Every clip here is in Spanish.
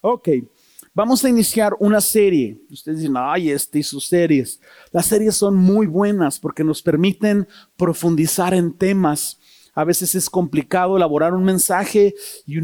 Ok, vamos a iniciar una serie. Ustedes dicen, ay, este y sus series. Las series son muy buenas porque nos permiten profundizar en temas. A veces es complicado elaborar un mensaje y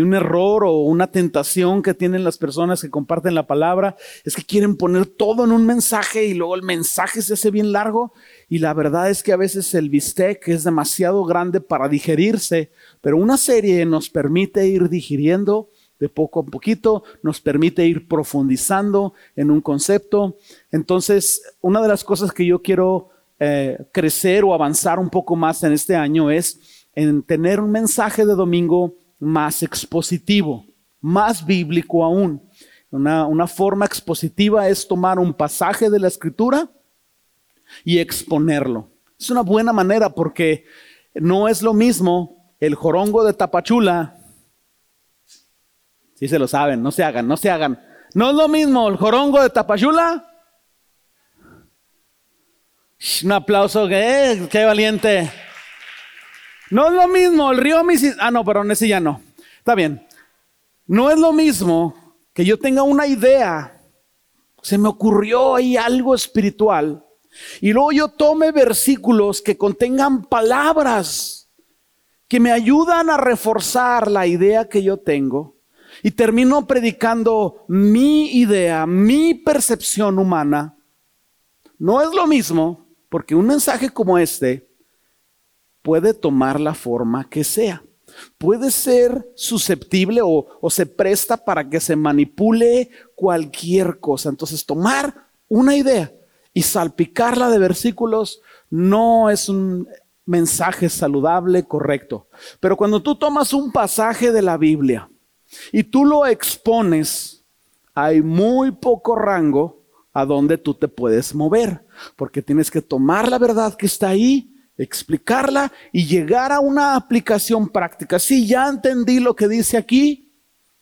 un, error o una tentación que tienen las personas que comparten la palabra es que quieren poner todo en un mensaje y luego el mensaje se hace bien largo y la verdad es que a veces el bistec es demasiado grande para digerirse, pero una serie nos permite ir digiriendo de poco a poquito, nos permite ir profundizando en un concepto. Entonces, una de las cosas que yo quiero eh, crecer o avanzar un poco más en este año es en tener un mensaje de domingo más expositivo, más bíblico aún. Una, una forma expositiva es tomar un pasaje de la escritura y exponerlo. Es una buena manera porque no es lo mismo el jorongo de Tapachula Sí se lo saben, no se hagan, no se hagan. No es lo mismo el jorongo de Tapachula. Un aplauso, que qué valiente. No es lo mismo el río Mississippi. Ah, no, pero ese ya no. Está bien. No es lo mismo que yo tenga una idea. Se me ocurrió ahí algo espiritual. Y luego yo tome versículos que contengan palabras que me ayudan a reforzar la idea que yo tengo y termino predicando mi idea, mi percepción humana, no es lo mismo porque un mensaje como este puede tomar la forma que sea. Puede ser susceptible o, o se presta para que se manipule cualquier cosa. Entonces tomar una idea y salpicarla de versículos no es un mensaje saludable, correcto. Pero cuando tú tomas un pasaje de la Biblia, y tú lo expones, hay muy poco rango a donde tú te puedes mover, porque tienes que tomar la verdad que está ahí, explicarla y llegar a una aplicación práctica. Sí, ya entendí lo que dice aquí.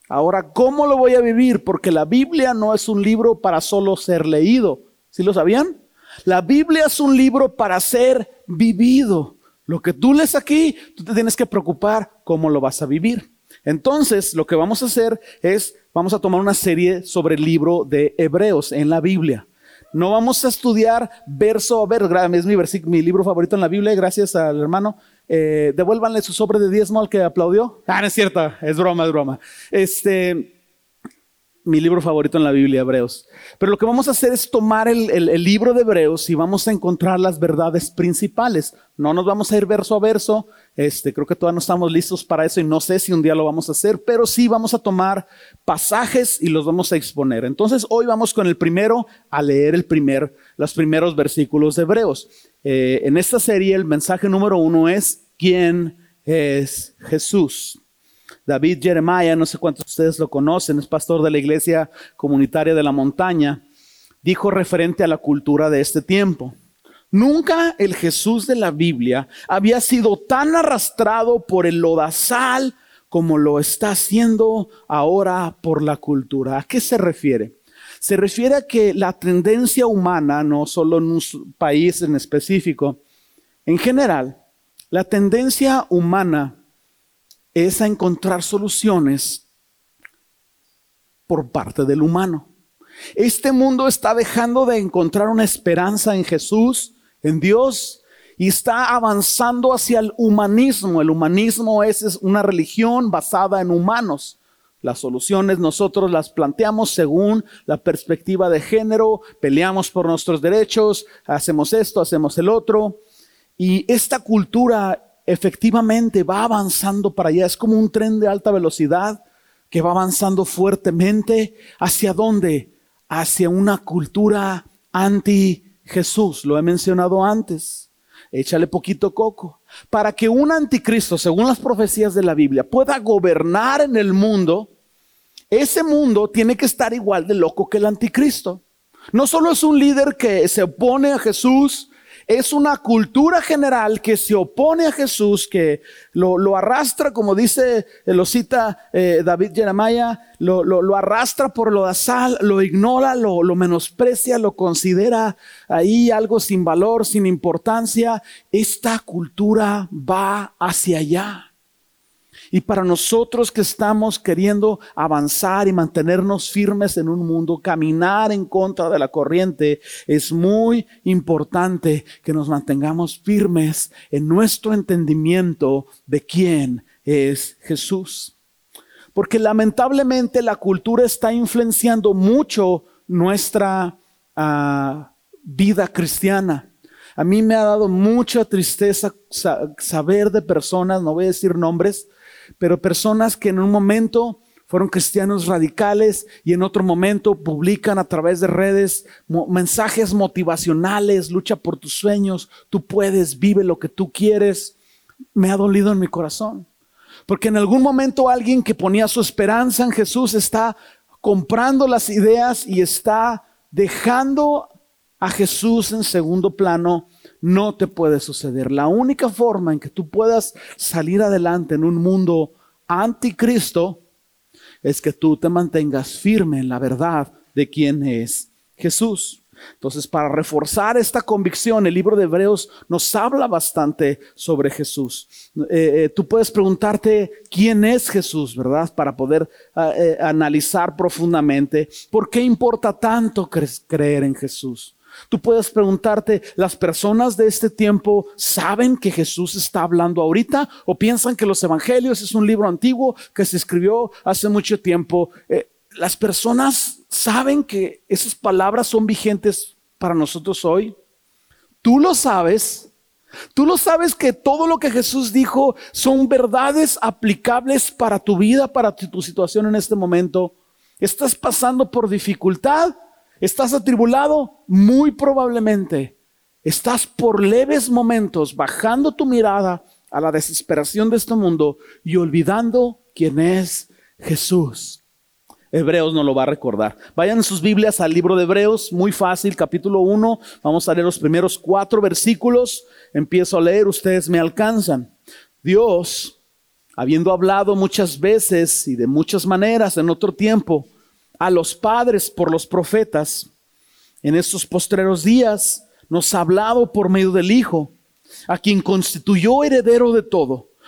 Ahora, ¿cómo lo voy a vivir? Porque la Biblia no es un libro para solo ser leído. ¿Sí lo sabían? La Biblia es un libro para ser vivido. Lo que tú lees aquí, tú te tienes que preocupar cómo lo vas a vivir. Entonces, lo que vamos a hacer es, vamos a tomar una serie sobre el libro de Hebreos en la Biblia. No vamos a estudiar verso a verso, es mi, mi libro favorito en la Biblia, gracias al hermano. Eh, devuélvanle su sobre de diezmo al que aplaudió. Ah, no es cierto, es broma, es broma. Este, mi libro favorito en la Biblia, Hebreos. Pero lo que vamos a hacer es tomar el, libro de Hebreos y vamos a encontrar las verdades principales. No nos vamos a ir verso a verso. Este, creo que todavía no estamos listos para eso y no sé si un día lo vamos a hacer, pero sí vamos a tomar pasajes y los vamos a exponer. Entonces hoy vamos con el primero a leer el primer, los primeros versículos de Hebreos. Eh, en esta serie el mensaje número uno es ¿quién es Jesús? David Jeremiah, no sé cuántos de ustedes lo conocen, es pastor de la iglesia comunitaria de la montaña, dijo referente a la cultura de este tiempo. Nunca el Jesús de la Biblia había sido tan arrastrado por el lodazal como lo está haciendo ahora por la cultura. ¿A qué se refiere? Se refiere a que la tendencia humana, no solo en un país en específico, en general, la tendencia humana es a encontrar soluciones por parte del humano. Este mundo está dejando de encontrar una esperanza en Jesús, en Dios, y está avanzando hacia el humanismo. El humanismo es, una religión basada en humanos. Las soluciones nosotros las planteamos según la perspectiva de género, peleamos por nuestros derechos, hacemos esto, hacemos el otro. Y esta cultura efectivamente va avanzando para allá. Es como un tren de alta velocidad que va avanzando fuertemente. ¿Hacia dónde? Hacia una cultura anti Jesús. Lo he mencionado antes. Échale poquito coco. Para que un anticristo, según las profecías de la Biblia, pueda gobernar en el mundo, ese mundo tiene que estar igual de loco que el anticristo. No solo es un líder que se opone a Jesús, es una cultura general que se opone a Jesús, que lo, arrastra, como dice, eh, lo cita eh, David Jeremiah, lo, arrastra por lo sal, lo ignora, lo menosprecia, lo considera ahí algo sin valor, sin importancia. Esta cultura va hacia allá. Y para nosotros que estamos queriendo avanzar y mantenernos firmes en un mundo, caminar en contra de la corriente, es muy importante que nos mantengamos firmes en nuestro entendimiento de quién es Jesús. Porque lamentablemente la cultura está influenciando mucho nuestra ah, vida cristiana. A mí me ha dado mucha tristeza saber de personas, no voy a decir nombres, pero personas que en un momento fueron cristianos radicales y en otro momento publican a través de redes mensajes motivacionales, lucha por tus sueños, tú puedes, vive lo que tú quieres. Me ha dolido en mi corazón. Porque en algún momento alguien que ponía su esperanza en Jesús está comprando las ideas y está dejando a Jesús en segundo plano no te puede suceder. La única forma en que tú puedas salir adelante en un mundo anticristo es que tú te mantengas firme en la verdad de quién es Jesús. Entonces, para reforzar esta convicción, el libro de Hebreos nos habla bastante sobre Jesús. Eh, eh, tú puedes preguntarte quién es Jesús, ¿verdad? Para poder ah, eh, analizar profundamente por qué importa tanto creer en Jesús. Tú puedes preguntarte, ¿las personas de este tiempo saben que Jesús está hablando ahorita o piensan que los evangelios es un libro antiguo que se escribió hace mucho tiempo? Eh, ¿Las personas saben que esas palabras son vigentes para nosotros hoy? Tú lo sabes. Tú lo sabes que todo lo que Jesús dijo son verdades aplicables para tu vida, para tu, tu situación en este momento. Estás pasando por dificultad ¿Estás atribulado? Muy probablemente. Estás por leves momentos bajando tu mirada a la desesperación de este mundo y olvidando quién es Jesús. Hebreos no lo va a recordar. Vayan sus Biblias al libro de Hebreos, muy fácil, capítulo 1. Vamos a leer los primeros cuatro versículos. Empiezo a leer, ustedes me alcanzan. Dios, habiendo hablado muchas veces y de muchas maneras en otro tiempo, a los padres por los profetas, en estos postreros días. Nos ha hablado por medio del Hijo, a quien constituyó heredero de todo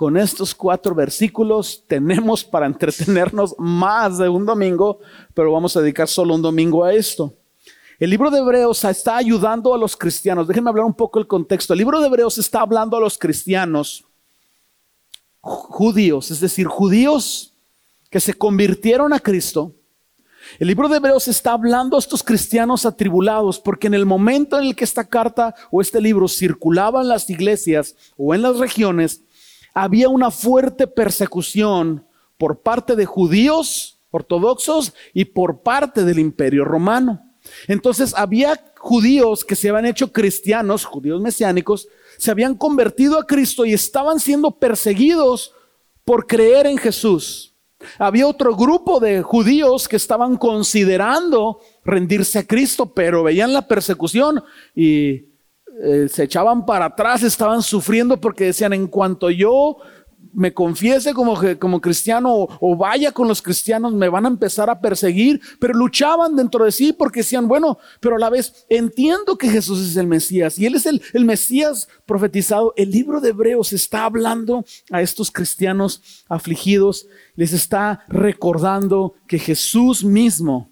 con estos cuatro versículos tenemos para entretenernos más de un domingo, pero vamos a dedicar solo un domingo a esto. El libro de Hebreos está ayudando a los cristianos. Déjenme hablar un poco el contexto. El libro de Hebreos está hablando a los cristianos judíos, es decir, judíos que se convirtieron a Cristo. El libro de Hebreos está hablando a estos cristianos atribulados porque en el momento en el que esta carta o este libro circulaba en las iglesias o en las regiones, había una fuerte persecución por parte de judíos ortodoxos y por parte del imperio romano. Entonces había judíos que se habían hecho cristianos, judíos mesiánicos, se habían convertido a Cristo y estaban siendo perseguidos por creer en Jesús. Había otro grupo de judíos que estaban considerando rendirse a Cristo, pero veían la persecución y eh, se echaban para atrás, estaban sufriendo porque decían, en cuanto yo me confiese como, como cristiano o, o, vaya con los cristianos, me van a empezar a perseguir, pero luchaban dentro de sí porque decían, bueno, pero a la vez entiendo que Jesús es el Mesías y Él es el, el Mesías profetizado. El libro de Hebreos está hablando a estos cristianos afligidos, les está recordando que Jesús mismo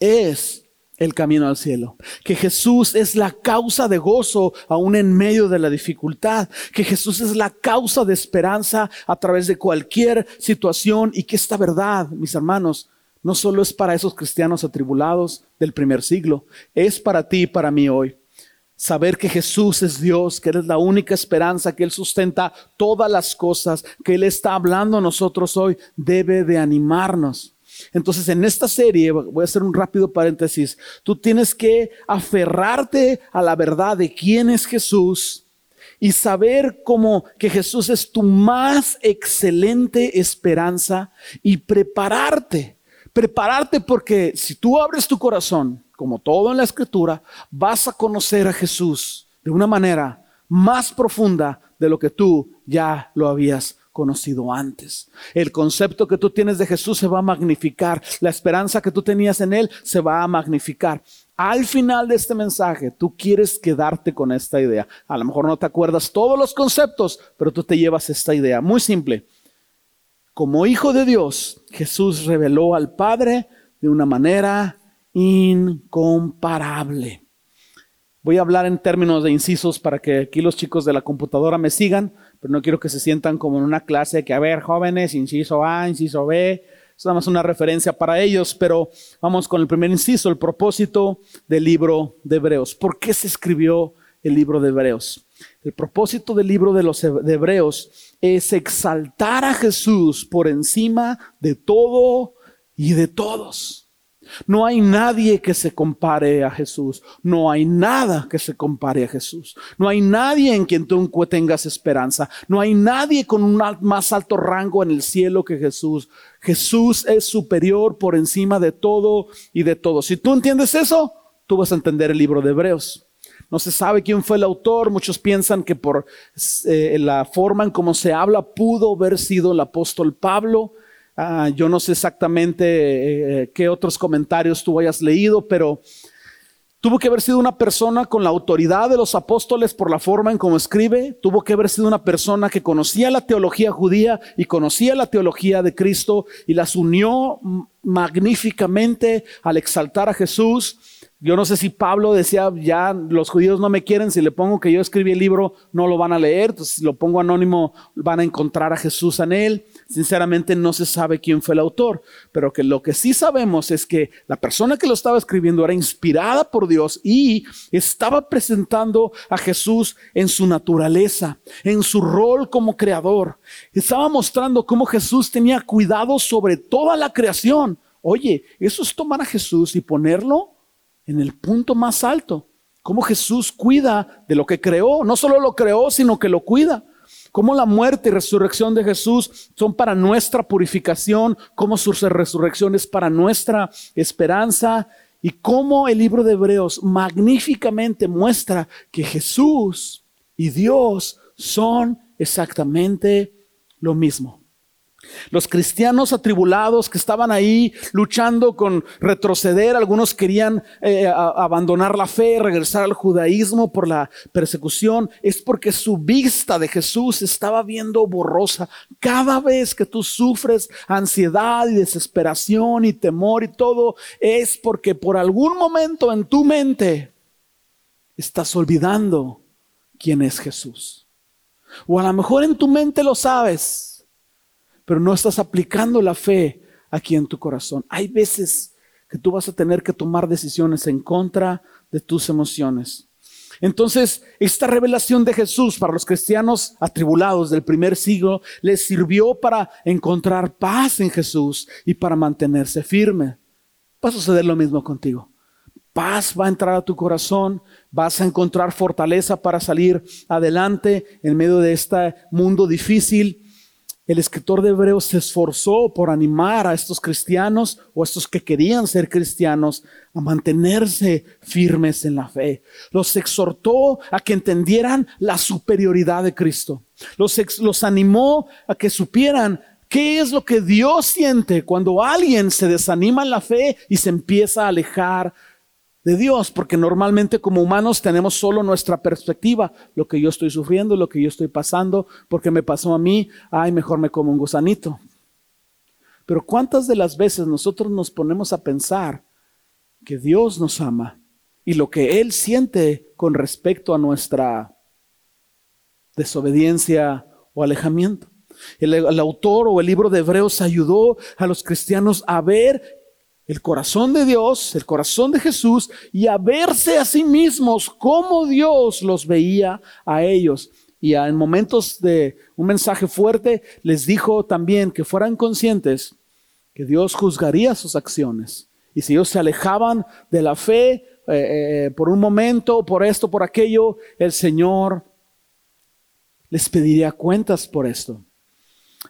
es el camino al cielo. Que Jesús es la causa de gozo aún en medio de la dificultad. Que Jesús es la causa de esperanza a través de cualquier situación y que esta verdad, mis hermanos, no solo es para esos cristianos atribulados del primer siglo, es para ti y para mí hoy. Saber que Jesús es Dios, que Él es la única esperanza, que Él sustenta todas las cosas, que Él está hablando a nosotros hoy, debe de animarnos. Entonces, en esta serie, voy a hacer un rápido paréntesis, tú tienes que aferrarte a la verdad de quién es Jesús y saber como que Jesús es tu más excelente esperanza y prepararte. Prepararte porque si tú abres tu corazón, como todo en la escritura, vas a conocer a Jesús de una manera más profunda de lo que tú ya lo habías conocido antes. El concepto que tú tienes de Jesús se va a magnificar. La esperanza que tú tenías en Él se va a magnificar. Al final de este mensaje, tú quieres quedarte con esta idea. A lo mejor no te acuerdas todos los conceptos, pero tú te llevas esta idea. Muy simple. Como hijo de Dios, Jesús reveló al Padre de una manera incomparable. Voy a hablar en términos de incisos para que aquí los chicos de la computadora me sigan, pero no quiero que se sientan como en una clase que, a ver, jóvenes, inciso A, inciso B, es nada más una referencia para ellos, pero vamos con el primer inciso, el propósito del libro de Hebreos. ¿Por qué se escribió el libro de Hebreos? El propósito del libro de los Hebreos es exaltar a Jesús por encima de todo y de todos. No hay nadie que se compare a Jesús. No hay nada que se compare a Jesús. No hay nadie en quien tú tengas esperanza. No hay nadie con un más alto rango en el cielo que Jesús. Jesús es superior por encima de todo y de todo. Si tú entiendes eso, tú vas a entender el libro de Hebreos. No se sabe quién fue el autor. Muchos piensan que por eh, la forma en cómo se habla pudo haber sido el apóstol Pablo. Ah, yo no sé exactamente eh, qué otros comentarios tú hayas leído, pero tuvo que haber sido una persona con la autoridad de los apóstoles por la forma en cómo escribe, tuvo que haber sido una persona que conocía la teología judía y conocía la teología de Cristo y las unió magníficamente al exaltar a Jesús yo no sé si Pablo decía, ya los judíos no me quieren, si le pongo que yo escribí el libro, no lo van a leer, entonces si lo pongo anónimo, van a encontrar a Jesús en él. Sinceramente no se sabe quién fue el autor, pero que lo que sí sabemos es que la persona que lo estaba escribiendo era inspirada por Dios y estaba presentando a Jesús en su naturaleza, en su rol como creador. Estaba mostrando cómo Jesús tenía cuidado sobre toda la creación. Oye, eso es tomar a Jesús y ponerlo en el punto más alto. Cómo Jesús cuida de lo que creó. No solo lo creó, sino que lo cuida. Cómo la muerte y resurrección de Jesús son para nuestra purificación. Cómo su resurrección es para nuestra esperanza. Y cómo el libro de Hebreos magníficamente muestra que Jesús y Dios son exactamente lo mismo. Los cristianos atribulados que estaban ahí luchando con retroceder, algunos querían eh, abandonar la fe, regresar al judaísmo por la persecución, es porque su vista de Jesús estaba viendo borrosa. Cada vez que tú sufres ansiedad y desesperación y temor y todo, es porque por algún momento en tu mente estás olvidando quién es Jesús. O a lo mejor en tu mente lo sabes pero no estás aplicando la fe aquí en tu corazón. Hay veces que tú vas a tener que tomar decisiones en contra de tus emociones. Entonces, esta revelación de Jesús para los cristianos atribulados del primer siglo les sirvió para encontrar paz en Jesús y para mantenerse firme. Va a suceder lo mismo contigo. Paz va a entrar a tu corazón, vas a encontrar fortaleza para salir adelante en medio de este mundo difícil el escritor de Hebreos se esforzó por animar a estos cristianos o a estos que querían ser cristianos a mantenerse firmes en la fe. Los exhortó a que entendieran la superioridad de Cristo. Los, los animó a que supieran qué es lo que Dios siente cuando alguien se desanima en la fe y se empieza a alejar de Dios, porque normalmente como humanos tenemos solo nuestra perspectiva, lo que yo estoy sufriendo, lo que yo estoy pasando, porque me pasó a mí, ay, mejor me como un gusanito. Pero ¿cuántas de las veces nosotros nos ponemos a pensar que Dios nos ama y lo que Él siente con respecto a nuestra desobediencia o alejamiento? El, el, autor o el libro de Hebreos ayudó a los cristianos a ver el corazón de Dios, el corazón de Jesús, y a verse a sí mismos como Dios los veía a ellos. Y en momentos de un mensaje fuerte les dijo también que fueran conscientes que Dios juzgaría sus acciones. Y si ellos se alejaban de la fe eh, eh, por un momento, por esto, por aquello, el Señor les pediría cuentas por esto.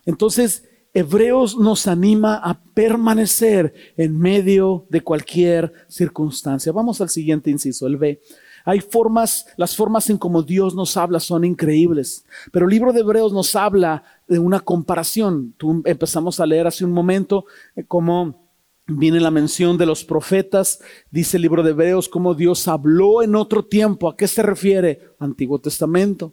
Entonces, Hebreos nos anima a permanecer en medio de cualquier circunstancia. Vamos al siguiente inciso, el B. Hay formas, las formas en como Dios nos habla son increíbles, pero el libro de Hebreos nos habla de una comparación. Tú empezamos a leer hace un momento eh, cómo viene la mención de los profetas, dice el libro de Hebreos cómo Dios habló en otro tiempo. ¿A qué se refiere? Antiguo Testamento.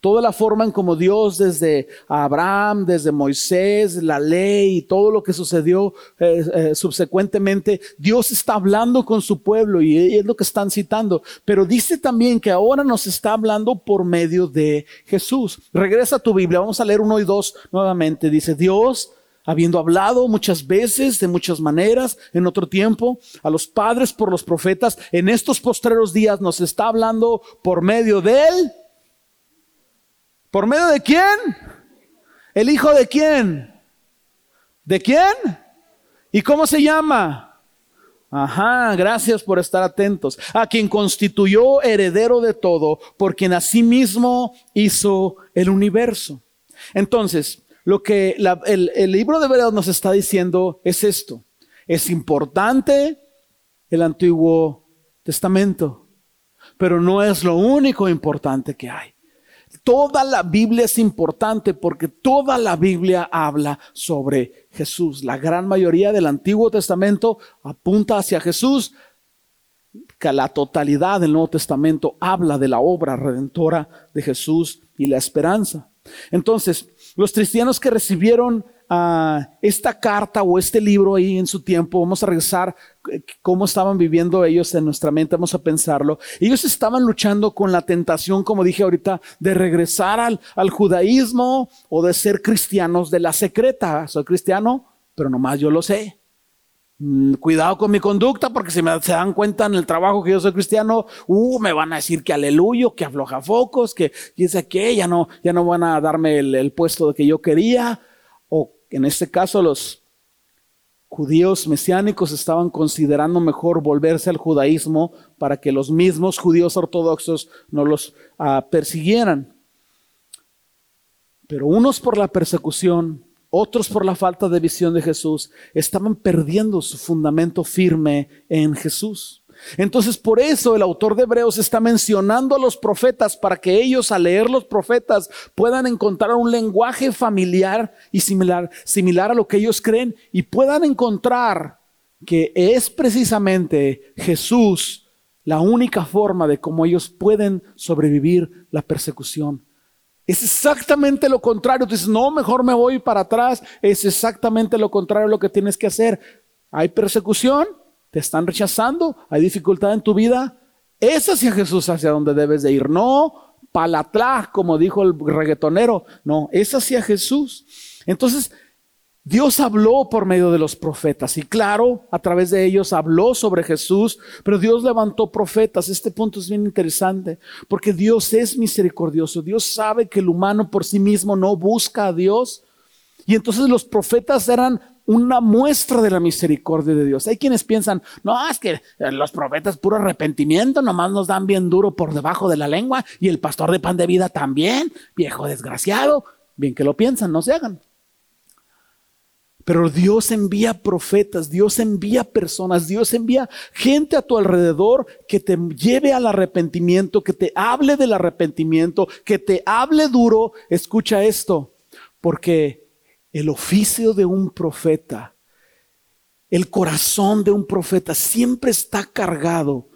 Toda la forma en como Dios desde Abraham, desde Moisés, la ley y todo lo que sucedió eh, eh, subsecuentemente, Dios está hablando con su pueblo y es lo que están citando. Pero dice también que ahora nos está hablando por medio de Jesús. Regresa a tu Biblia, vamos a leer uno y dos nuevamente. Dice, Dios habiendo hablado muchas veces, de muchas maneras, en otro tiempo, a los padres por los profetas, en estos postreros días nos está hablando por medio de él ¿Por medio de quién? ¿El hijo de quién? ¿De quién? ¿Y cómo se llama? Ajá, gracias por estar atentos. A quien constituyó heredero de todo, por quien asimismo hizo el universo. Entonces, lo que el, libro de verdad nos está diciendo es esto. Es importante el Antiguo Testamento, pero no es lo único importante que hay. Toda la Biblia es importante porque toda la Biblia habla sobre Jesús. La gran mayoría del Antiguo Testamento apunta hacia Jesús, que la totalidad del Nuevo Testamento habla de la obra redentora de Jesús y la esperanza. Entonces, los cristianos que recibieron esta carta o este libro ahí en su tiempo, vamos a regresar eh, cómo estaban viviendo ellos en nuestra mente, vamos a pensarlo. Ellos estaban luchando con la tentación, como dije ahorita, de regresar al, judaísmo o de ser cristianos de la secreta. Soy cristiano, pero nomás yo lo sé. Mm, cuidado con mi conducta, porque si me se dan cuenta en el trabajo que yo soy cristiano, uh, me van a decir que aleluya, que afloja focos, que dice que ya no, ya no van a darme el, el puesto que yo quería, en este caso los judíos mesiánicos estaban considerando mejor volverse al judaísmo para que los mismos judíos ortodoxos no los ah, persiguieran. Pero unos por la persecución, otros por la falta de visión de Jesús, estaban perdiendo su fundamento firme en Jesús. Entonces por eso el autor de Hebreos está mencionando a los profetas para que ellos al leer los profetas puedan encontrar un lenguaje familiar y similar, similar a lo que ellos creen y puedan encontrar que es precisamente Jesús la única forma de cómo ellos pueden sobrevivir la persecución. Es exactamente lo contrario. Tú dices, no, mejor me voy para atrás. Es exactamente lo contrario lo que tienes que hacer. Hay persecución, te están rechazando, hay dificultad en tu vida, es hacia Jesús hacia donde debes de ir, no palatlá, como dijo el reggaetonero, no, es hacia Jesús. Entonces, Dios habló por medio de los profetas y claro, a través de ellos habló sobre Jesús, pero Dios levantó profetas. Este punto es bien interesante porque Dios es misericordioso. Dios sabe que el humano por sí mismo no busca a Dios. Y entonces los profetas eran una muestra de la misericordia de Dios. Hay quienes piensan, no, es que los profetas puro arrepentimiento, nomás nos dan bien duro por debajo de la lengua y el pastor de pan de vida también, viejo desgraciado. Bien que lo piensan, no se hagan. Pero Dios envía profetas, Dios envía personas, Dios envía gente a tu alrededor que te lleve al arrepentimiento, que te hable del arrepentimiento, que te hable duro. Escucha esto, porque el oficio de un profeta, el corazón de un profeta siempre está cargado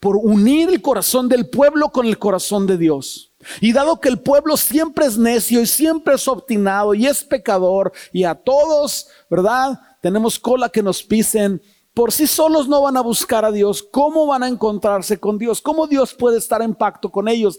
por unir el corazón del pueblo con el corazón de Dios. Y dado que el pueblo siempre es necio y siempre es obstinado y es pecador y a todos, ¿verdad? Tenemos cola que nos pisen. Por sí solos no van a buscar a Dios. ¿Cómo van a encontrarse con Dios? ¿Cómo Dios puede estar en pacto con ellos?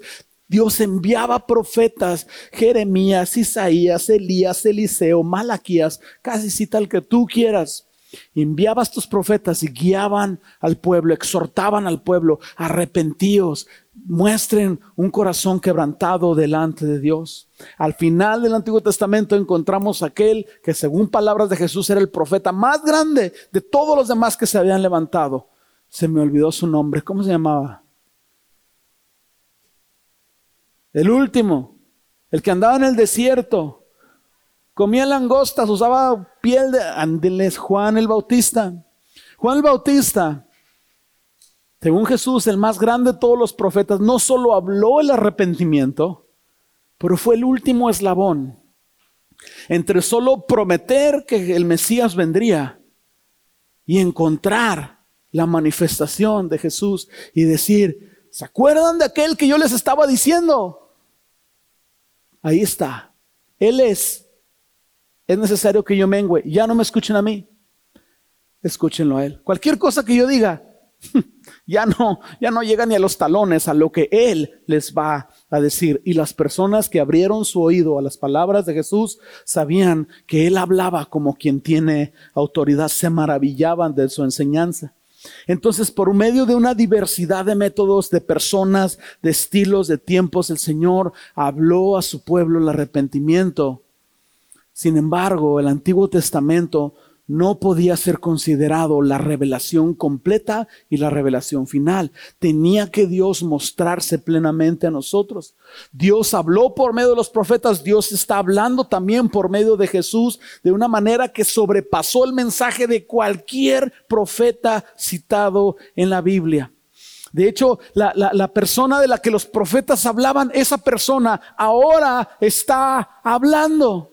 Dios enviaba profetas, Jeremías, Isaías, Elías, Eliseo, Malaquías, casi cita el que tú quieras. Enviaba a estos profetas y guiaban al pueblo, exhortaban al pueblo, arrepentíos, muestren un corazón quebrantado delante de Dios. Al final del Antiguo Testamento encontramos aquel que según palabras de Jesús era el profeta más grande de todos los demás que se habían levantado. Se me olvidó su nombre, ¿cómo se llamaba? El último, el que andaba en el desierto, comía langostas, usaba piel de ándeles, Juan el Bautista. Juan el Bautista, según Jesús, el más grande de todos los profetas, no solo habló el arrepentimiento, pero fue el último eslabón entre solo prometer que el Mesías vendría y encontrar la manifestación de Jesús y decir, ¿se acuerdan de aquel que yo les estaba diciendo? Ahí está. Él es. Es necesario que yo mengüe. Ya no me escuchen a mí. Escúchenlo a Él. Cualquier cosa que yo diga, ya no, ya no llega ni a los talones a lo que Él les va a decir. Y las personas que abrieron su oído a las palabras de Jesús sabían que Él hablaba como quien tiene autoridad, se maravillaban de su enseñanza. Entonces, por medio de una diversidad de métodos, de personas, de estilos, de tiempos, el Señor habló a su pueblo el arrepentimiento. Sin embargo, el Antiguo Testamento no podía ser considerado la revelación completa y la revelación final. Tenía que Dios mostrarse plenamente a nosotros. Dios habló por medio de los profetas, Dios está hablando también por medio de Jesús de una manera que sobrepasó el mensaje de cualquier profeta citado en la Biblia. De hecho, la, la, persona de la que los profetas hablaban, esa persona ahora está hablando.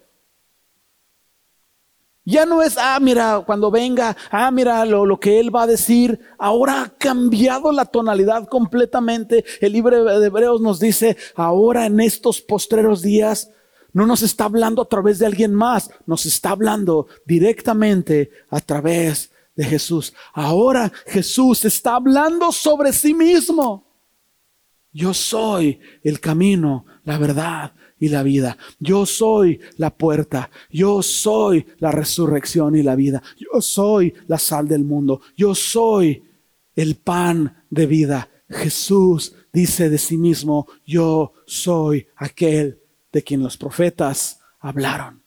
Ya no es, ah, mira, cuando venga, ah, mira lo, lo, que él va a decir. Ahora ha cambiado la tonalidad completamente. El libro de Hebreos nos dice, ahora en estos postreros días, no nos está hablando a través de alguien más, nos está hablando directamente a través de Jesús. Ahora Jesús está hablando sobre sí mismo. Yo soy el camino, la verdad y la vida. Yo soy la puerta. Yo soy la resurrección y la vida. Yo soy la sal del mundo. Yo soy el pan de vida. Jesús dice de sí mismo, yo soy aquel de quien los profetas hablaron.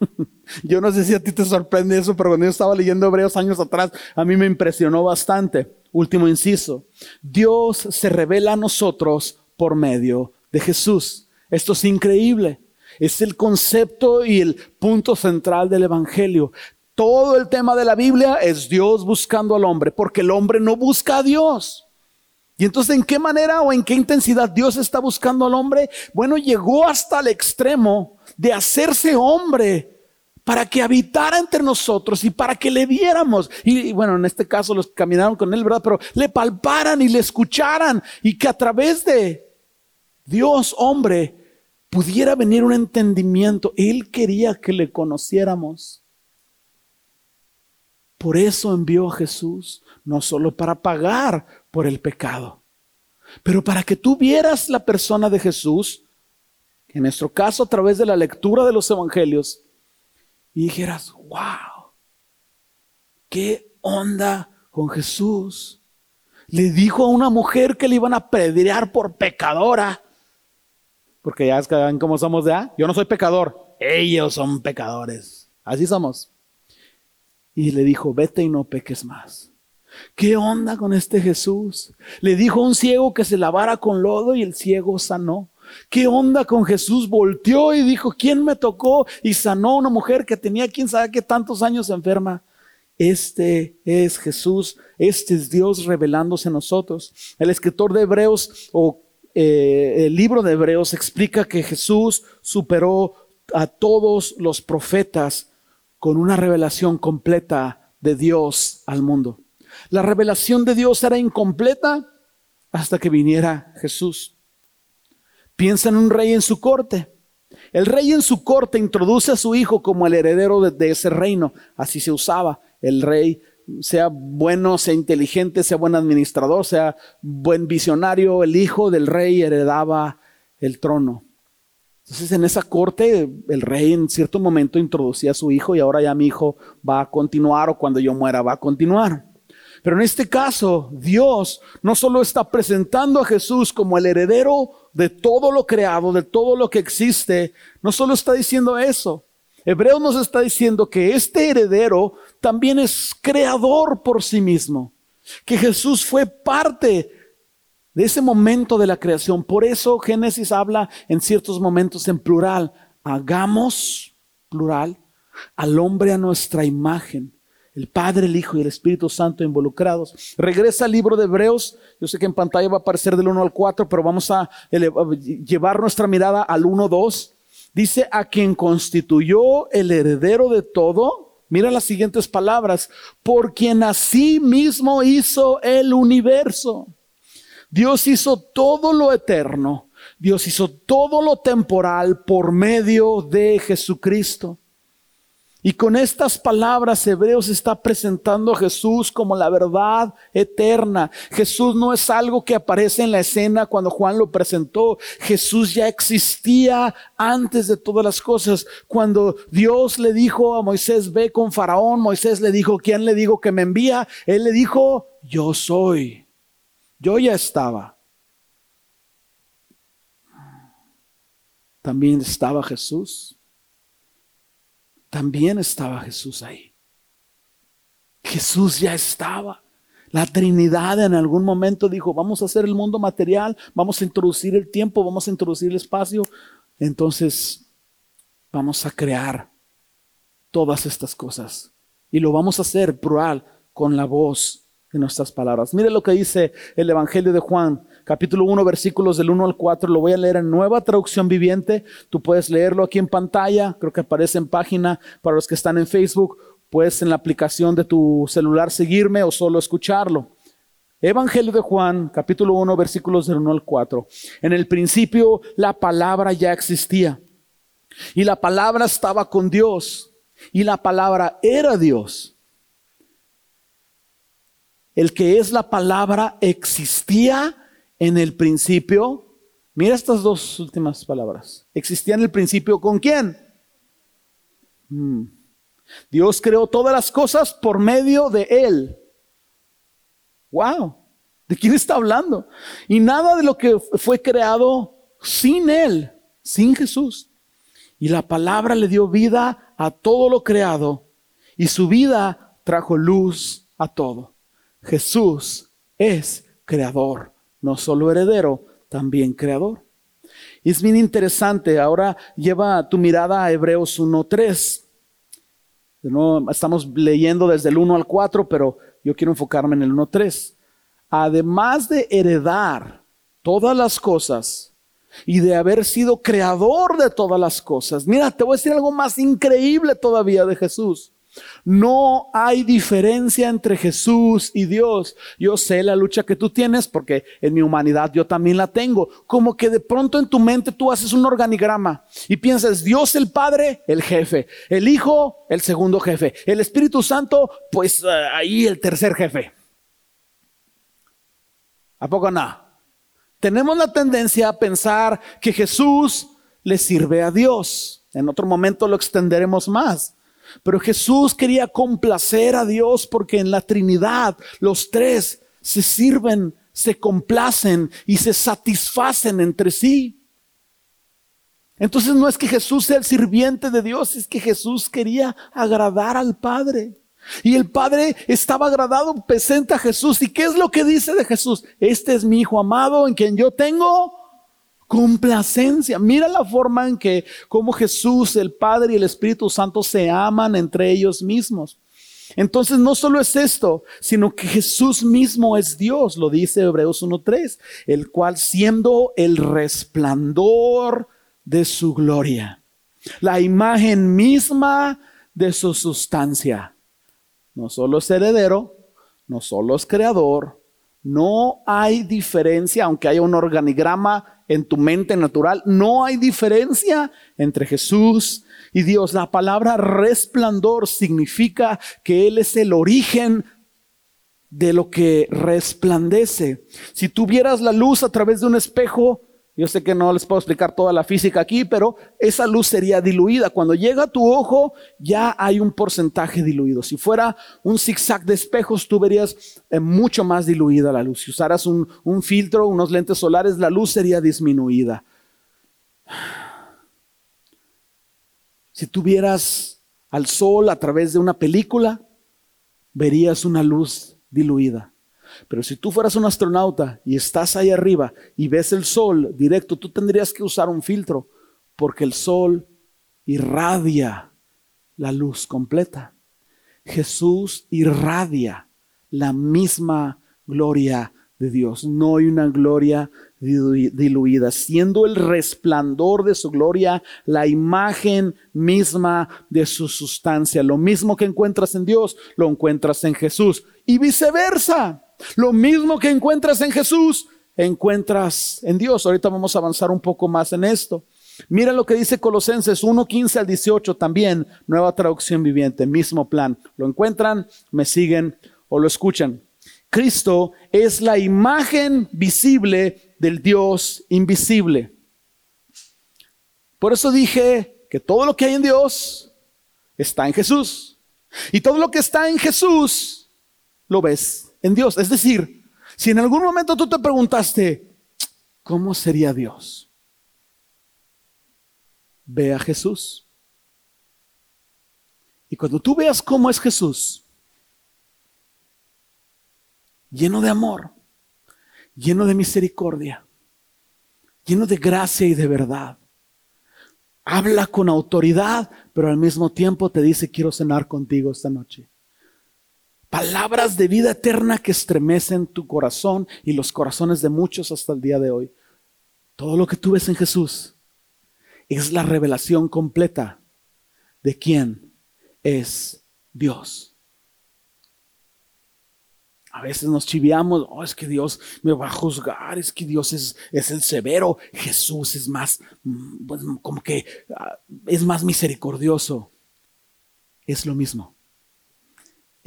yo no sé si a ti te sorprende eso, pero cuando yo estaba leyendo Hebreos años atrás, a mí me impresionó bastante. Último inciso, Dios se revela a nosotros por medio de Jesús. Esto es increíble. Es el concepto y el punto central del Evangelio. Todo el tema de la Biblia es Dios buscando al hombre, porque el hombre no busca a Dios. Y entonces, ¿en qué manera o en qué intensidad Dios está buscando al hombre? Bueno, llegó hasta el extremo de hacerse hombre para que habitara entre nosotros y para que le viéramos. Y, bueno, en este caso los que caminaron con él, ¿verdad? Pero le palparan y le escucharan y que a través de Dios, hombre, pudiera venir un entendimiento. Él quería que le conociéramos. Por eso envió a Jesús, no solo para pagar por el pecado, pero para que tú vieras la persona de Jesús, en nuestro caso a través de la lectura de los evangelios, y dijeras, wow, qué onda con Jesús. Le dijo a una mujer que le iban a pedrear por pecadora porque ya ven cómo somos ya. Yo no soy pecador, ellos son pecadores. Así somos. Y le dijo, vete y no peques más. ¿Qué onda con este Jesús? Le dijo a un ciego que se lavara con lodo y el ciego sanó. ¿Qué onda con Jesús? Volteó y dijo, ¿quién me tocó? Y sanó a una mujer que tenía quién sabe qué tantos años enferma. Este es Jesús, este es Dios revelándose a nosotros. El escritor de Hebreos o eh, el libro de Hebreos explica que Jesús superó a todos los profetas con una revelación completa de Dios al mundo. La revelación de Dios era incompleta hasta que viniera Jesús. Piensa en un rey en su corte. El rey en su corte introduce a su hijo como el heredero de, de ese reino. Así se usaba. El rey sea bueno, sea inteligente, sea buen administrador, sea buen visionario, el hijo del rey heredaba el trono. Entonces en esa corte el rey en cierto momento introducía a su hijo y ahora ya mi hijo va a continuar o cuando yo muera va a continuar. Pero en este caso Dios no solo está presentando a Jesús como el heredero de todo lo creado, de todo lo que existe, no solo está diciendo eso, Hebreo nos está diciendo que este heredero también es creador por sí mismo, que Jesús fue parte de ese momento de la creación. Por eso Génesis habla en ciertos momentos en plural. Hagamos, plural, al hombre a nuestra imagen. El Padre, el Hijo y el Espíritu Santo involucrados. Regresa al libro de Hebreos. Yo sé que en pantalla va a aparecer del 1 al 4, pero vamos a llevar nuestra mirada al 1, 2. Dice, a quien constituyó el heredero de todo. Mira las siguientes palabras. Por quien así mismo hizo el universo Dios hizo todo lo eterno, Dios hizo todo lo temporal por medio de Jesucristo. Y con estas palabras Hebreos está presentando a Jesús como la verdad eterna. Jesús no es algo que aparece en la escena cuando Juan lo presentó. Jesús ya existía antes de todas las cosas. Cuando Dios le dijo a Moisés, ve con Faraón, Moisés le dijo, ¿quién le digo que me envía? Él le dijo, yo soy. Yo ya estaba. También estaba Jesús. También estaba Jesús ahí. Jesús ya estaba. La Trinidad en algún momento dijo, vamos a hacer el mundo material, vamos a introducir el tiempo, vamos a introducir el espacio. Entonces, vamos a crear todas estas cosas. Y lo vamos a hacer plural con la voz de nuestras palabras. Mire lo que dice el Evangelio de Juan, capítulo 1, versículos del 1 al 4. Lo voy a leer en nueva traducción viviente. Tú puedes leerlo aquí en pantalla, creo que aparece en página para los que están en Facebook. Puedes en la aplicación de tu celular seguirme o solo escucharlo. Evangelio de Juan, capítulo 1, versículos del 1 al 4. En el principio la palabra ya existía y la palabra estaba con Dios y la palabra era Dios. El que es la palabra existía en el principio. Mira estas dos últimas palabras. Existía en el principio con quién? Mm. Dios creó todas las cosas por medio de Él. Wow. ¿De quién está hablando? Y nada de lo que fue creado sin Él, sin Jesús. Y la palabra le dio vida a todo lo creado. Y su vida trajo luz a todo. Jesús es creador, no solo heredero, también creador. Y es bien interesante, ahora lleva tu mirada a Hebreos 1.3. No, estamos leyendo desde el 1 al 4, pero yo quiero enfocarme en el 1.3. Además de heredar todas las cosas y de haber sido creador de todas las cosas, mira, te voy a decir algo más increíble todavía de Jesús. No hay diferencia entre Jesús y Dios. Yo sé la lucha que tú tienes porque en mi humanidad yo también la tengo. Como que de pronto en tu mente tú haces un organigrama y piensas, Dios el Padre, el jefe, el Hijo, el segundo jefe, el Espíritu Santo, pues eh, ahí el tercer jefe. ¿A poco no? Tenemos la tendencia a pensar que Jesús le sirve a Dios. En otro momento lo extenderemos más. Pero Jesús quería complacer a Dios porque en la Trinidad los tres se sirven, se complacen y se satisfacen entre sí. Entonces no es que Jesús sea el sirviente de Dios, es que Jesús quería agradar al Padre. Y el Padre estaba agradado, presenta a Jesús. ¿Y qué es lo que dice de Jesús? Este es mi Hijo amado en quien yo tengo complacencia. Mira la forma en que como Jesús, el Padre y el Espíritu Santo se aman entre ellos mismos. Entonces no solo es esto, sino que Jesús mismo es Dios, lo dice Hebreos 1.3, el cual siendo el resplandor de su gloria, la imagen misma de su sustancia. No solo es heredero, no solo es creador, no hay diferencia, aunque haya un organigrama en tu mente natural. No hay diferencia entre Jesús y Dios. La palabra resplandor significa que Él es el origen de lo que resplandece. Si tuvieras la luz a través de un espejo, yo sé que no les puedo explicar toda la física aquí, pero esa luz sería diluida. Cuando llega a tu ojo, ya hay un porcentaje diluido. Si fuera un zigzag de espejos, tú verías eh, mucho más diluida la luz. Si usaras un, un filtro, unos lentes solares, la luz sería disminuida. Si tuvieras al sol a través de una película, verías una luz diluida. Pero si tú fueras un astronauta y estás ahí arriba y ves el sol directo, tú tendrías que usar un filtro porque el sol irradia la luz completa. Jesús irradia la misma gloria de Dios. No hay una gloria diluida, siendo el resplandor de su gloria la imagen misma de su sustancia. Lo mismo que encuentras en Dios, lo encuentras en Jesús. Y viceversa, lo mismo que encuentras en Jesús, encuentras en Dios. Ahorita vamos a avanzar un poco más en esto. Mira lo que dice Colosenses 1.15 al 18 también, nueva traducción viviente, mismo plan. Lo encuentran, me siguen o lo escuchan. Cristo es la imagen visible del Dios invisible. Por eso dije que todo lo que hay en Dios está en Jesús. Y todo lo que está en Jesús lo ves en Dios. Es decir, si en algún momento tú te preguntaste, ¿cómo sería Dios? Ve a Jesús. Y cuando tú veas cómo es Jesús, lleno de amor, lleno de misericordia, lleno de gracia y de verdad. Habla con autoridad, pero al mismo tiempo te dice, quiero cenar contigo esta noche. Palabras de vida eterna que estremecen tu corazón y los corazones de muchos hasta el día de hoy. Todo lo que tú ves en Jesús es la revelación completa de quién es Dios. A veces nos chiviamos, oh, es que Dios me va a juzgar, es que Dios es, es el severo, Jesús es más, mm, pues, como que ah, es más misericordioso. Es lo mismo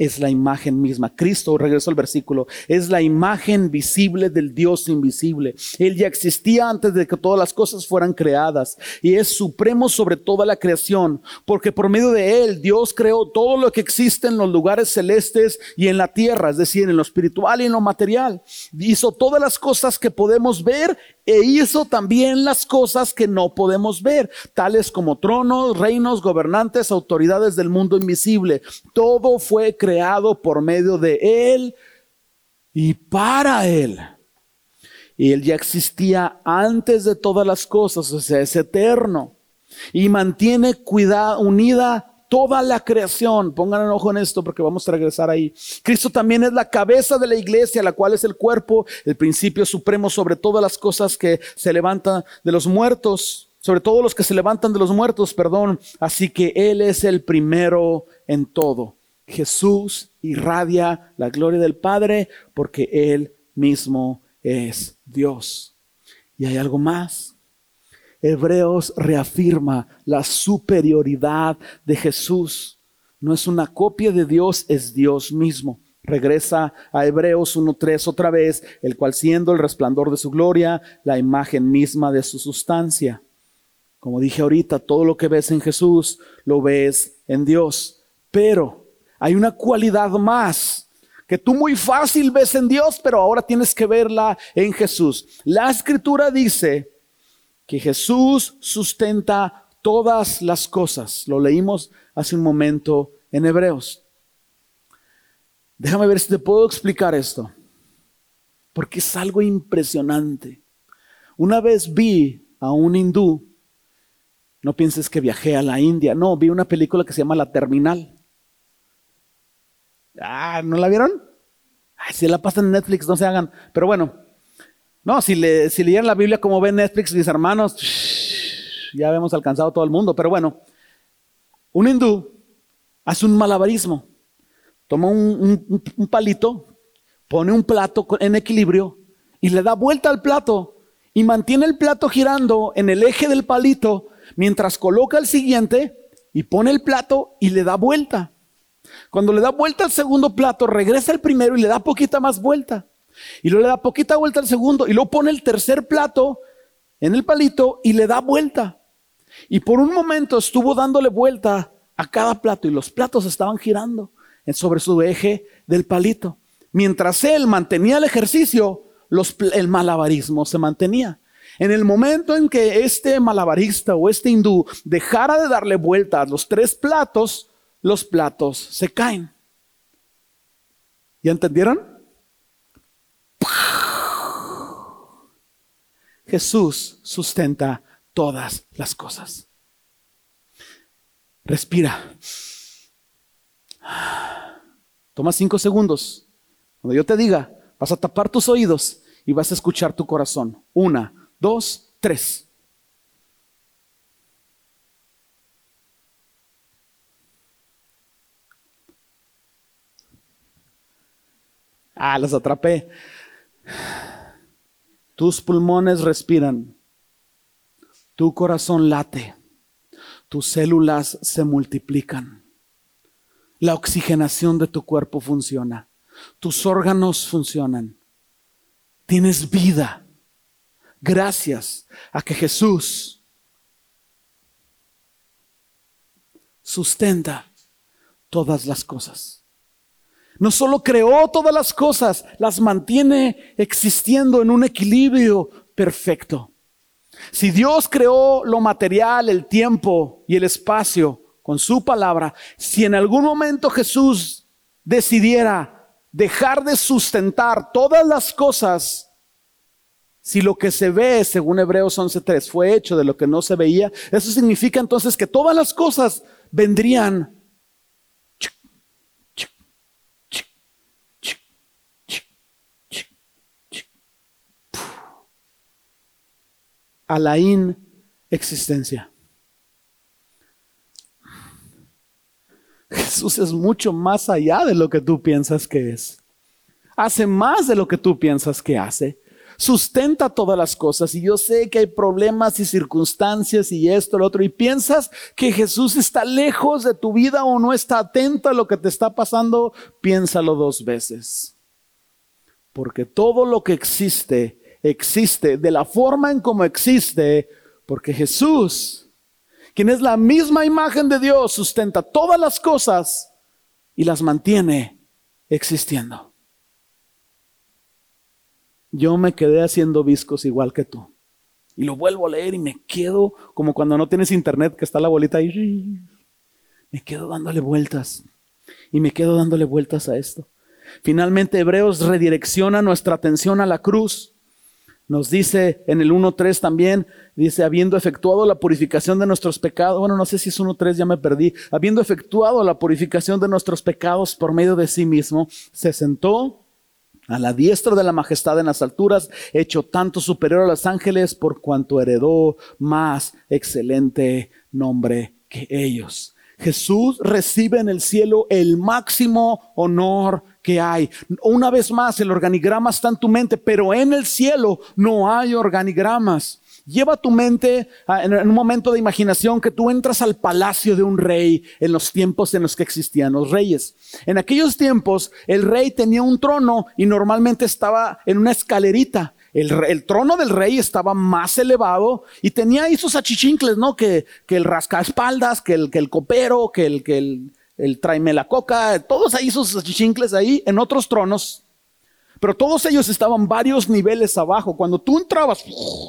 es la imagen misma. Cristo, regreso al versículo, es la imagen visible del Dios invisible. Él ya existía antes de que todas las cosas fueran creadas y es supremo sobre toda la creación, porque por medio de Él Dios creó todo lo que existe en los lugares celestes y en la tierra, es decir, en lo espiritual y en lo material. Hizo todas las cosas que podemos ver e hizo también las cosas que no podemos ver, tales como tronos, reinos, gobernantes, autoridades del mundo invisible. Todo fue creado por medio de Él y para Él. Y Él ya existía antes de todas las cosas, o sea, es eterno. Y mantiene unida toda la creación. Pongan el ojo en esto porque vamos a regresar ahí. Cristo también es la cabeza de la iglesia, la cual es el cuerpo, el principio supremo sobre todas las cosas que se levantan de los muertos, sobre todos los que se levantan de los muertos, perdón. Así que Él es el primero en todo. Jesús irradia la gloria del Padre porque Él mismo es Dios. Y hay algo más. Hebreos reafirma la superioridad de Jesús. No es una copia de Dios, es Dios mismo. Regresa a Hebreos 1.3 otra vez, el cual siendo el resplandor de su gloria, la imagen misma de su sustancia. Como dije ahorita, todo lo que ves en Jesús lo ves en Dios. Pero hay una cualidad más que tú muy fácil ves en Dios, pero ahora tienes que verla en Jesús. La escritura dice que Jesús sustenta todas las cosas. Lo leímos hace un momento en Hebreos. Déjame ver si te puedo explicar esto, porque es algo impresionante. Una vez vi a un hindú, no pienses que viajé a la India, no, vi una película que se llama La Terminal. Ah, ¿no la vieron? Si la pasan en Netflix, no se hagan. Pero bueno, no, si, le, si la Biblia como ven Netflix, mis hermanos, ya habíamos alcanzado todo el mundo. Pero bueno, un hindú hace un malabarismo. Toma un, un palito, pone un plato en equilibrio y le da vuelta al plato y mantiene el plato girando en el eje del palito mientras coloca el siguiente y pone el plato y le da vuelta. Cuando le da vuelta al segundo plato, regresa al primero y le da poquita más vuelta. Y luego le da poquita vuelta al segundo y luego pone el tercer plato en el palito y le da vuelta. Y por un momento estuvo dándole vuelta a cada plato y los platos estaban girando sobre su eje del palito. Mientras él mantenía el ejercicio, el malabarismo se mantenía. En el momento en que este malabarista o este hindú dejara de darle vuelta a los tres platos, los platos se caen. ¿Ya entendieron? Jesús sustenta todas las cosas. Respira. Toma cinco segundos. Cuando yo te diga, vas a tapar tus oídos y vas a escuchar tu corazón. Una, dos, tres. Ah, los atrapé. Tus pulmones respiran. Tu corazón late. Tus células se multiplican. La oxigenación de tu cuerpo funciona. Tus órganos funcionan. Tienes vida. Gracias a que Jesús sustenta todas las cosas. No solo creó todas las cosas, las mantiene existiendo en un equilibrio perfecto. Si Dios creó lo material, el tiempo y el espacio con su palabra, si en algún momento Jesús decidiera dejar de sustentar todas las cosas, si lo que se ve, según Hebreos 11.3, fue hecho de lo que no se veía, eso significa entonces que todas las cosas vendrían a la inexistencia. Jesús es mucho más allá de lo que tú piensas que es. Hace más de lo que tú piensas que hace. Sustenta todas las cosas. Y yo sé que hay problemas y circunstancias y esto, lo otro. Y piensas que Jesús está lejos de tu vida o no está atento a lo que te está pasando. Piénsalo dos veces. Porque todo lo que existe existe de la forma en como existe, porque Jesús, quien es la misma imagen de Dios, sustenta todas las cosas y las mantiene existiendo. Yo me quedé haciendo viscos igual que tú. Y lo vuelvo a leer y me quedo como cuando no tienes internet, que está la bolita ahí. Me quedo dándole vueltas. Y me quedo dándole vueltas a esto. Finalmente Hebreos redirecciona nuestra atención a la cruz nos dice en el 1.3 también, dice, habiendo efectuado la purificación de nuestros pecados, bueno, no sé si es 1.3, ya me perdí, habiendo efectuado la purificación de nuestros pecados por medio de sí mismo, se sentó a la diestra de la majestad en las alturas, hecho tanto superior a los ángeles por cuanto heredó más excelente nombre que ellos. Jesús recibe en el cielo el máximo honor que hay. Una vez más, el organigrama está en tu mente, pero en el cielo no hay organigramas. Lleva tu mente en un momento de imaginación que tú entras al palacio de un rey en los tiempos en los que existían los reyes. En aquellos tiempos el rey tenía un trono y normalmente estaba en una escalerita. El, trono del rey estaba más elevado y tenía sus achichincles, ¿no? Que, el rascaespaldas, que el, que el copero, que el, que el, el la coca, todos ahí sus achichincles ahí en otros tronos. Pero todos ellos estaban varios niveles abajo. Cuando tú entrabas,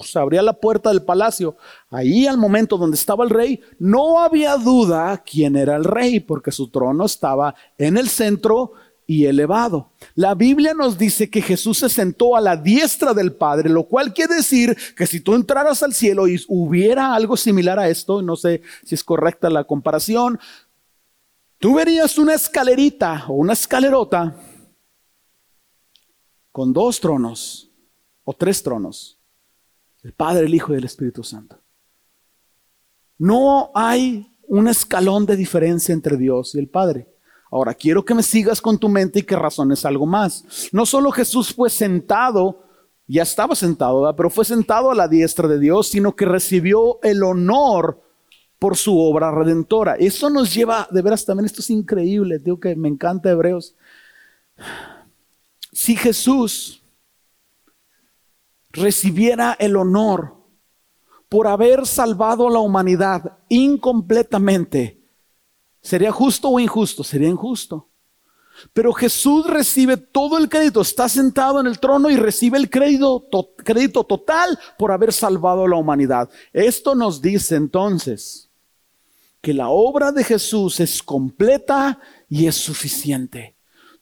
se abría la puerta del palacio. Ahí al momento donde estaba el rey, no había duda quién era el rey, porque su trono estaba en el centro y elevado. La Biblia nos dice que Jesús se sentó a la diestra del Padre, lo cual quiere decir que si tú entraras al cielo y hubiera algo similar a esto, no sé si es correcta la comparación, tú verías una escalerita o una escalerota con dos tronos o tres tronos, el Padre, el Hijo y el Espíritu Santo. No hay un escalón de diferencia entre Dios y el Padre. Ahora, quiero que me sigas con tu mente y que razones algo más. No solo Jesús fue sentado, ya estaba sentado, pero fue sentado a la diestra de Dios, sino que recibió el honor por su obra redentora. Eso nos lleva, de veras también, esto es increíble, digo que me encanta Hebreos. Si Jesús recibiera el honor por haber salvado a la humanidad incompletamente, ¿Sería justo o injusto? Sería injusto. Pero Jesús recibe todo el crédito, está sentado en el trono y recibe el crédito, crédito total por haber salvado a la humanidad. Esto nos dice entonces que la obra de Jesús es completa y es suficiente.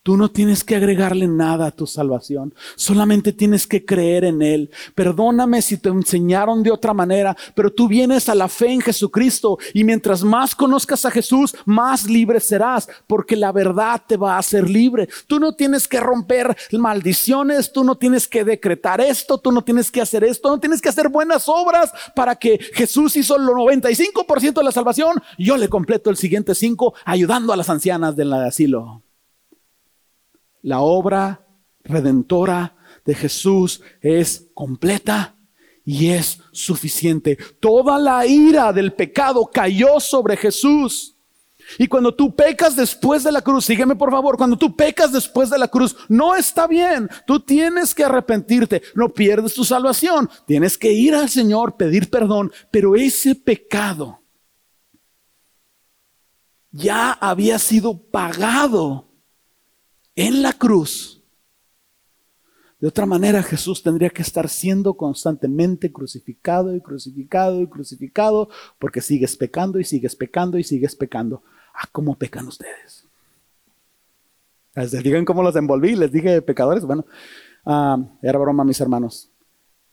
Tú no tienes que agregarle nada a tu salvación, solamente tienes que creer en Él. Perdóname si te enseñaron de otra manera, pero tú vienes a la fe en Jesucristo y mientras más conozcas a Jesús, más libre serás, porque la verdad te va a hacer libre. Tú no tienes que romper maldiciones, tú no tienes que decretar esto, tú no tienes que hacer esto, no tienes que hacer buenas obras para que Jesús hizo el 95% de la salvación. Yo le completo el siguiente 5 ayudando a las ancianas del asilo. La obra redentora de Jesús es completa y es suficiente. Toda la ira del pecado cayó sobre Jesús. Y cuando tú pecas después de la cruz, sígueme por favor, cuando tú pecas después de la cruz, no está bien. Tú tienes que arrepentirte, no pierdes tu salvación. Tienes que ir al Señor, pedir perdón, pero ese pecado ya había sido pagado en la cruz. De otra manera, Jesús tendría que estar siendo constantemente crucificado y crucificado y crucificado porque sigues pecando y sigues pecando y sigues pecando. Ah, ¿cómo pecan ustedes? Les digan cómo los envolví, les dije pecadores. Bueno, ah, era broma, mis hermanos.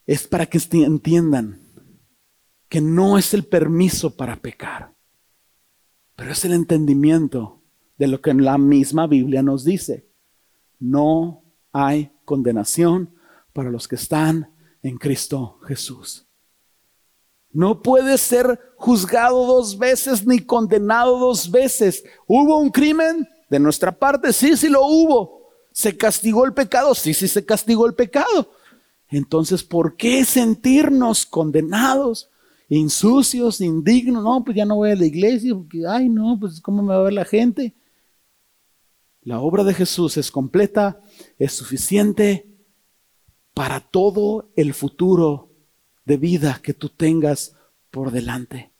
Es para que entiendan que no es el permiso para pecar, pero es el entendimiento de lo que la misma Biblia nos dice no hay condenación para los que están en Cristo Jesús. No puede ser juzgado dos veces ni condenado dos veces. ¿Hubo un crimen? De nuestra parte, sí, sí lo hubo. ¿Se castigó el pecado? Sí, sí se castigó el pecado. Entonces, ¿por qué sentirnos condenados, insucios, indignos? No, pues ya no voy a la iglesia, porque, ay, no, pues ¿cómo me va a ver la gente? La obra de Jesús es completa, es suficiente para todo el futuro de vida que tú tengas por delante.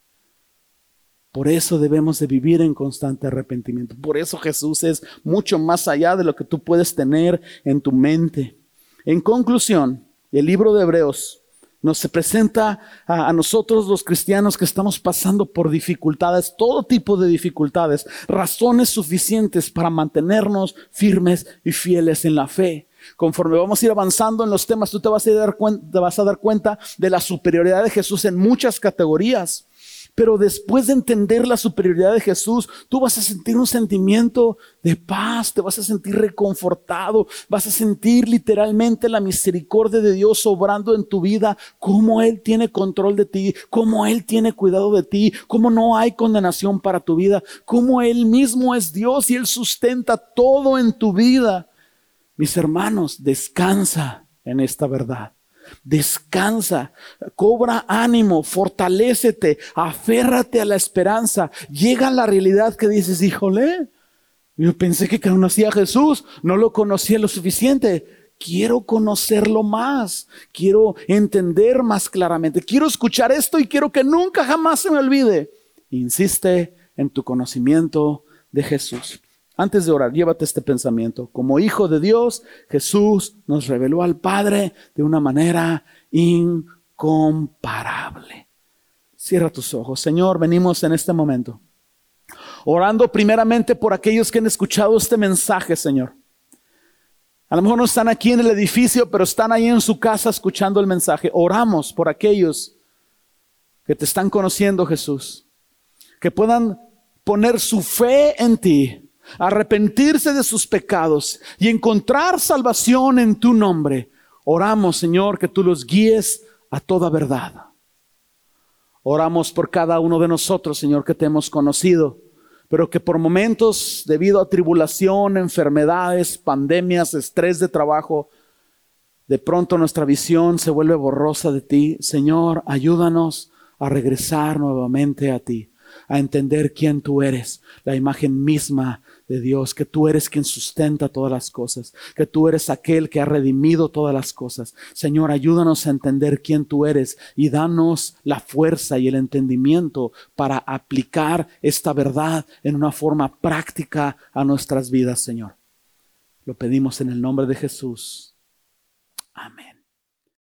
Por eso debemos de vivir en constante arrepentimiento. Por eso Jesús es mucho más allá de lo que tú puedes tener en tu mente. En conclusión, el libro de Hebreos nos presenta a, nosotros los cristianos que estamos pasando por dificultades, todo tipo de dificultades, razones suficientes para mantenernos firmes y fieles en la fe. Conforme vamos a ir avanzando en los temas, tú te vas a, dar te vas a dar cuenta de la superioridad de Jesús en muchas categorías. Pero después de entender la superioridad de Jesús, tú vas a sentir un sentimiento de paz, te vas a sentir reconfortado, vas a sentir literalmente la misericordia de Dios obrando en tu vida, cómo Él tiene control de ti, cómo Él tiene cuidado de ti, cómo no hay condenación para tu vida, cómo Él mismo es Dios y Él sustenta todo en tu vida. Mis hermanos, descansa en esta verdad. Descansa, cobra ánimo, fortalécete, aférrate a la esperanza. Llega la realidad que dices, híjole, yo pensé que conocía a Jesús, no lo conocía lo suficiente. Quiero conocerlo más, quiero entender más claramente, quiero escuchar esto y quiero que nunca jamás se me olvide. Insiste en tu conocimiento de Jesús. Antes de orar, llévate este pensamiento. Como hijo de Dios, Jesús nos reveló al Padre de una manera incomparable. Cierra tus ojos. Señor, venimos en este momento. Orando primeramente por aquellos que han escuchado este mensaje, Señor. A lo mejor no están aquí en el edificio, pero están ahí en su casa escuchando el mensaje. Oramos por aquellos que te están conociendo, Jesús. Que puedan poner su fe en ti arrepentirse de sus pecados y encontrar salvación en tu nombre. Oramos, Señor, que tú los guíes a toda verdad. Oramos por cada uno de nosotros, Señor, que te hemos conocido, pero que por momentos, debido a tribulación, enfermedades, pandemias, estrés de trabajo, de pronto nuestra visión se vuelve borrosa de ti. Señor, ayúdanos a regresar nuevamente a ti, a entender quién tú eres, la imagen misma de Dios, que tú eres quien sustenta todas las cosas, que tú eres aquel que ha redimido todas las cosas. Señor, ayúdanos a entender quién tú eres y danos la fuerza y el entendimiento para aplicar esta verdad en una forma práctica a nuestras vidas, Señor. Lo pedimos en el nombre de Jesús. Amén.